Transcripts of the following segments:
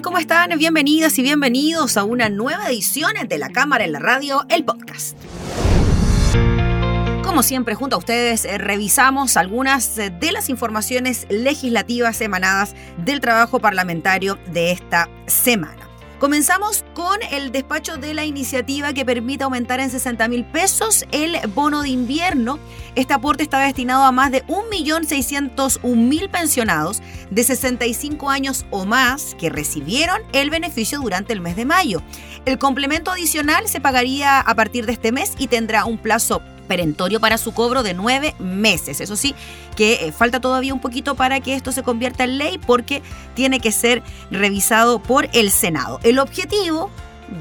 ¿Cómo están? Bienvenidas y bienvenidos a una nueva edición de La Cámara en la Radio, el podcast. Como siempre, junto a ustedes, eh, revisamos algunas eh, de las informaciones legislativas emanadas del trabajo parlamentario de esta semana. Comenzamos con el despacho de la iniciativa que permite aumentar en 60 mil pesos el bono de invierno. Este aporte está destinado a más de 1.601.000 pensionados de 65 años o más que recibieron el beneficio durante el mes de mayo. El complemento adicional se pagaría a partir de este mes y tendrá un plazo perentorio para su cobro de nueve meses. Eso sí, que eh, falta todavía un poquito para que esto se convierta en ley porque tiene que ser revisado por el Senado. El objetivo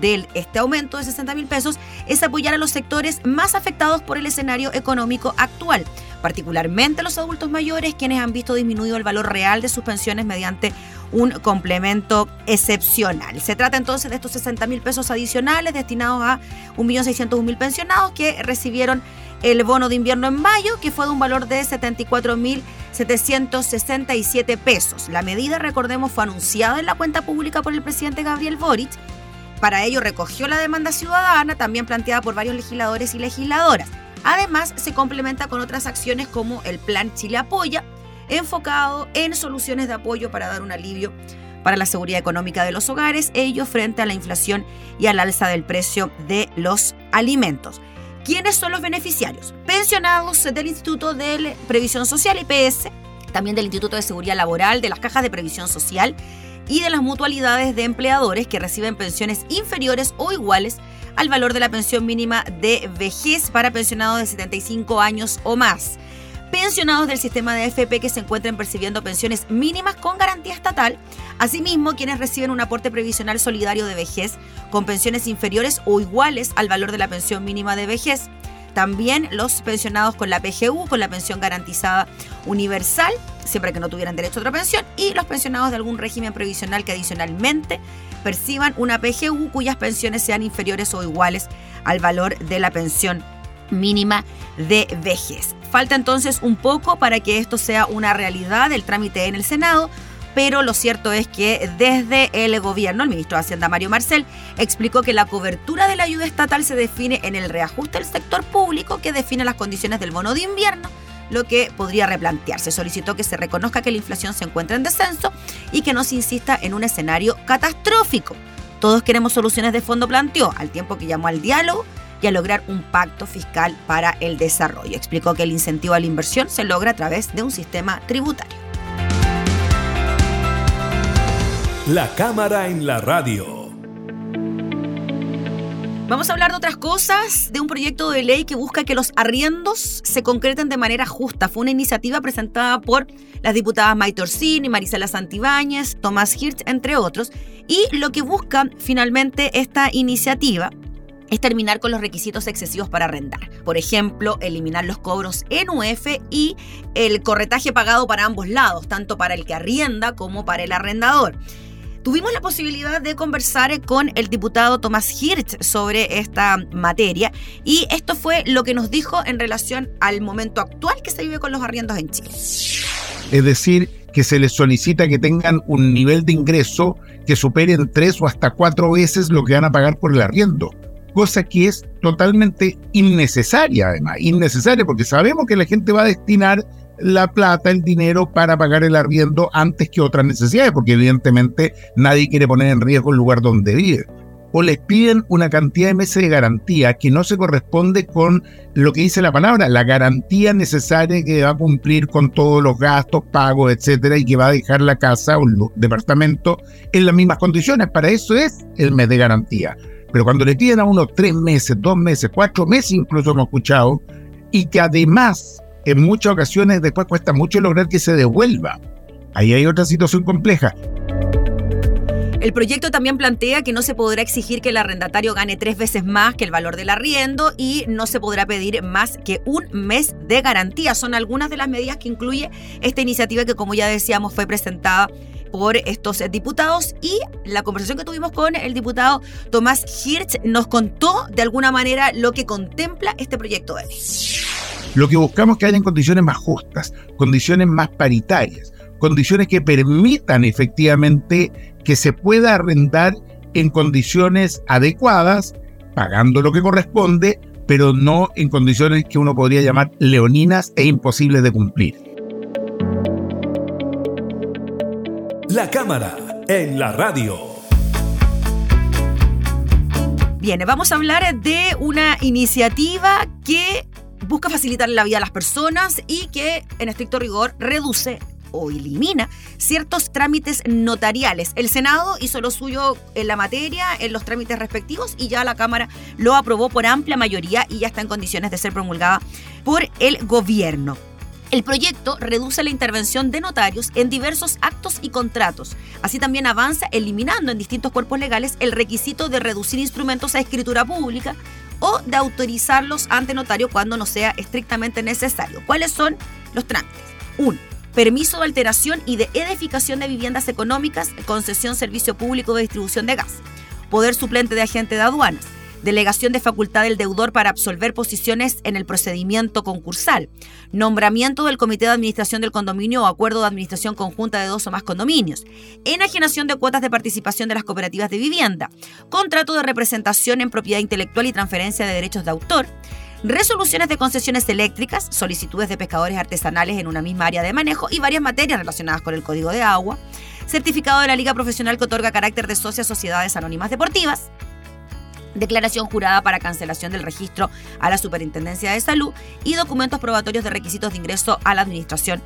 de este aumento de 60 mil pesos es apoyar a los sectores más afectados por el escenario económico actual, particularmente los adultos mayores quienes han visto disminuido el valor real de sus pensiones mediante un complemento excepcional. Se trata entonces de estos 60 mil pesos adicionales destinados a 1.601.000 pensionados que recibieron el bono de invierno en mayo, que fue de un valor de 74.767 pesos. La medida, recordemos, fue anunciada en la cuenta pública por el presidente Gabriel Boric. Para ello recogió la demanda ciudadana, también planteada por varios legisladores y legisladoras. Además, se complementa con otras acciones como el Plan Chile Apoya, enfocado en soluciones de apoyo para dar un alivio para la seguridad económica de los hogares, ello frente a la inflación y al alza del precio de los alimentos. ¿Quiénes son los beneficiarios? Pensionados del Instituto de Previsión Social, IPS, también del Instituto de Seguridad Laboral, de las cajas de previsión social y de las mutualidades de empleadores que reciben pensiones inferiores o iguales al valor de la pensión mínima de vejez para pensionados de 75 años o más pensionados del sistema de AFP que se encuentren percibiendo pensiones mínimas con garantía estatal, asimismo quienes reciben un aporte previsional solidario de vejez con pensiones inferiores o iguales al valor de la pensión mínima de vejez. También los pensionados con la PGU, con la pensión garantizada universal, siempre que no tuvieran derecho a otra pensión, y los pensionados de algún régimen previsional que adicionalmente perciban una PGU cuyas pensiones sean inferiores o iguales al valor de la pensión mínima de vejez. Falta entonces un poco para que esto sea una realidad, el trámite en el Senado, pero lo cierto es que desde el gobierno, el ministro de Hacienda Mario Marcel explicó que la cobertura de la ayuda estatal se define en el reajuste del sector público que define las condiciones del bono de invierno, lo que podría replantearse. Solicitó que se reconozca que la inflación se encuentra en descenso y que no se insista en un escenario catastrófico. Todos queremos soluciones de fondo, planteó, al tiempo que llamó al diálogo y a lograr un pacto fiscal para el desarrollo. Explicó que el incentivo a la inversión se logra a través de un sistema tributario. La cámara en la radio. Vamos a hablar de otras cosas, de un proyecto de ley que busca que los arriendos se concreten de manera justa. Fue una iniciativa presentada por las diputadas Maite Orsini, Marisela Santibáñez, Tomás Hirsch, entre otros. Y lo que busca finalmente esta iniciativa es terminar con los requisitos excesivos para arrendar. Por ejemplo, eliminar los cobros en UF y el corretaje pagado para ambos lados, tanto para el que arrienda como para el arrendador. Tuvimos la posibilidad de conversar con el diputado Tomás Hirsch sobre esta materia y esto fue lo que nos dijo en relación al momento actual que se vive con los arriendos en Chile. Es decir, que se les solicita que tengan un nivel de ingreso que supere en tres o hasta cuatro veces lo que van a pagar por el arriendo cosa que es totalmente innecesaria además, innecesaria porque sabemos que la gente va a destinar la plata, el dinero para pagar el arriendo antes que otras necesidades, porque evidentemente nadie quiere poner en riesgo el lugar donde vive. O les piden una cantidad de meses de garantía que no se corresponde con lo que dice la palabra, la garantía necesaria que va a cumplir con todos los gastos, pagos, etcétera, y que va a dejar la casa o el departamento en las mismas condiciones. Para eso es el mes de garantía. Pero cuando le piden a uno tres meses, dos meses, cuatro meses, incluso hemos escuchado, y que además en muchas ocasiones después cuesta mucho lograr que se devuelva. Ahí hay otra situación compleja. El proyecto también plantea que no se podrá exigir que el arrendatario gane tres veces más que el valor del arriendo y no se podrá pedir más que un mes de garantía. Son algunas de las medidas que incluye esta iniciativa que, como ya decíamos, fue presentada por estos diputados y la conversación que tuvimos con el diputado Tomás Hirsch nos contó de alguna manera lo que contempla este proyecto de ley. Lo que buscamos es que hayan condiciones más justas, condiciones más paritarias, condiciones que permitan efectivamente que se pueda arrendar en condiciones adecuadas, pagando lo que corresponde, pero no en condiciones que uno podría llamar leoninas e imposibles de cumplir. La cámara en la radio. Bien, vamos a hablar de una iniciativa que busca facilitar la vida a las personas y que en estricto rigor reduce o elimina ciertos trámites notariales. El Senado hizo lo suyo en la materia, en los trámites respectivos, y ya la Cámara lo aprobó por amplia mayoría y ya está en condiciones de ser promulgada por el gobierno. El proyecto reduce la intervención de notarios en diversos actos y contratos. Así también avanza eliminando en distintos cuerpos legales el requisito de reducir instrumentos a escritura pública o de autorizarlos ante notario cuando no sea estrictamente necesario. ¿Cuáles son los trámites? 1 permiso de alteración y de edificación de viviendas económicas, concesión servicio público de distribución de gas, poder suplente de agente de aduanas, delegación de facultad del deudor para absolver posiciones en el procedimiento concursal, nombramiento del comité de administración del condominio o acuerdo de administración conjunta de dos o más condominios, enajenación de cuotas de participación de las cooperativas de vivienda, contrato de representación en propiedad intelectual y transferencia de derechos de autor, resoluciones de concesiones eléctricas, solicitudes de pescadores artesanales en una misma área de manejo y varias materias relacionadas con el código de agua, certificado de la Liga Profesional que otorga carácter de socias sociedades anónimas deportivas, declaración jurada para cancelación del registro a la Superintendencia de Salud y documentos probatorios de requisitos de ingreso a la Administración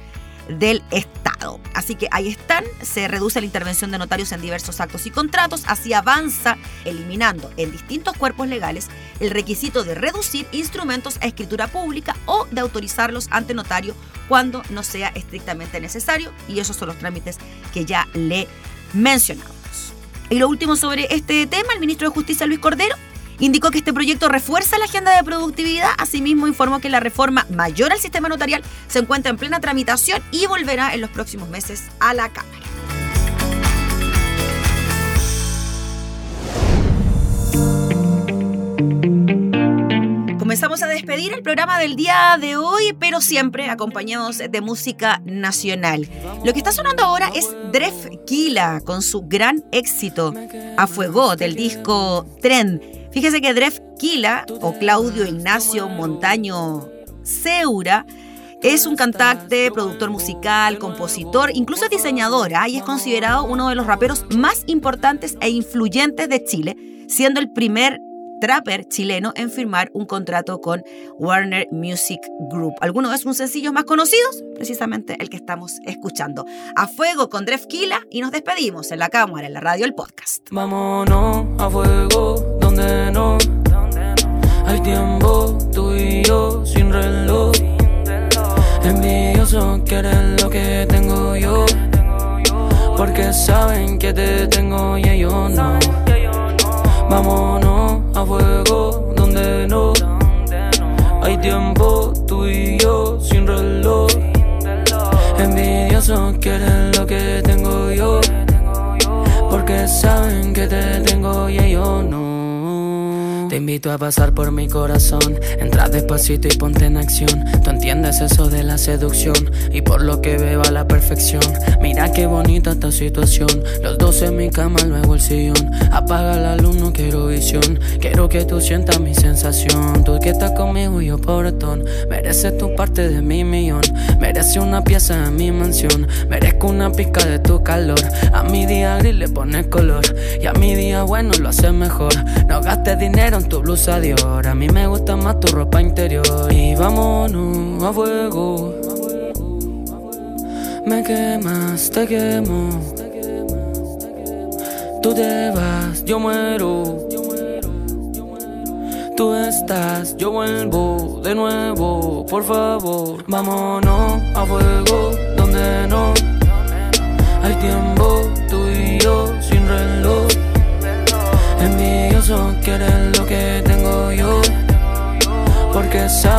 del Estado. Así que ahí están, se reduce la intervención de notarios en diversos actos y contratos, así avanza eliminando en distintos cuerpos legales el requisito de reducir instrumentos a escritura pública o de autorizarlos ante notario cuando no sea estrictamente necesario y esos son los trámites que ya le mencionamos. Y lo último sobre este tema, el ministro de Justicia Luis Cordero Indicó que este proyecto refuerza la agenda de productividad, asimismo informó que la reforma mayor al sistema notarial se encuentra en plena tramitación y volverá en los próximos meses a la Cámara. Comenzamos a despedir el programa del día de hoy, pero siempre acompañados de música nacional. Lo que está sonando ahora es Dref Kila con su gran éxito A Fuego del disco Trend Fíjese que Dref Kila o Claudio Ignacio Montaño Seura es un cantante, productor musical, compositor, incluso diseñador, ¿ah? y es considerado uno de los raperos más importantes e influyentes de Chile, siendo el primer trapper chileno en firmar un contrato con Warner Music Group. Algunos de sus sencillos más conocidos, precisamente el que estamos escuchando. A fuego con Dref Kila y nos despedimos en la cámara, en la radio, el podcast. Vámonos a fuego no hay tiempo, tú y yo sin reloj. Envidiosos quieren lo que tengo yo, porque saben que te tengo y ellos no. Vámonos a fuego donde no hay tiempo, tú y yo sin reloj. Envidiosos quieren lo que tengo yo, porque saben que te tengo y ellos no. Te invito a pasar por mi corazón. Entra despacito y ponte en acción. Tú entiendes eso de la seducción. Y por lo que veo a la perfección. Mira qué bonita esta situación. Los dos en mi cama, luego el sillón. Apaga la luz, no quiero visión. Quiero que tú sientas mi sensación. Tú que estás conmigo y yo portón. Mereces tu parte de mi millón. Mereces una pieza en mi mansión. Merezco una pizca de tu calor. A mi día gris le pones color. Y a mi día bueno lo haces mejor. No gastes dinero tu blusa de oro. A mí me gusta más tu ropa interior. Y vámonos a fuego. Me quemas, te quemo. Tú te vas, yo muero. Tú estás, yo vuelvo de nuevo, por favor. Vámonos a fuego, donde no hay tiempo, tú y yo sin reloj ellos son, quieren lo que tengo yo. Porque saben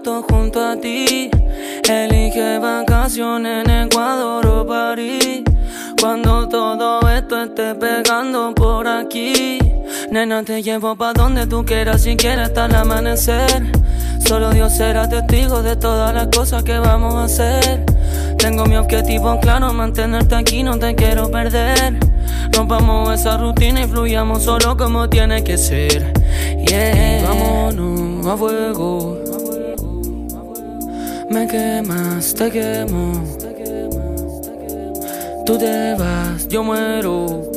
junto a ti. Elige vacaciones en Ecuador o París. Cuando todo esto esté pegando por aquí. Nena, te llevo pa' donde tú quieras si quieres hasta el amanecer. Solo Dios será testigo de todas las cosas que vamos a hacer. Tengo mi objetivo claro, mantenerte aquí, no te quiero perder. Rompamos esa rutina y fluyamos solo como tiene que ser. Yeah, vámonos a fuego. Me quemas, te quemo. Tú te vas, yo muero.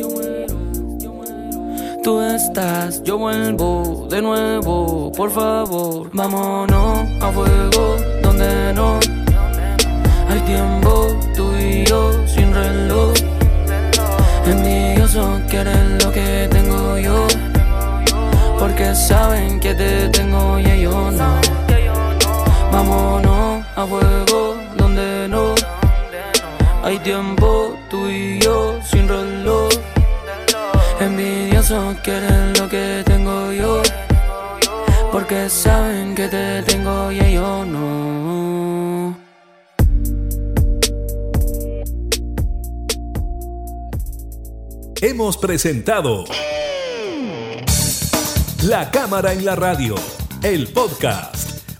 Tú estás, yo vuelvo de nuevo. Por favor, vámonos a fuego, donde no hay tiempo, tú y yo sin reloj. Envidiosos quieren lo que tengo yo, porque saben que te tengo y ellos no. Vámonos a fuego, donde no hay tiempo, tú y yo sin reloj. Envidiosos quieren lo que tengo yo. Porque saben que te tengo y ellos no. Hemos presentado La Cámara en la Radio, el podcast,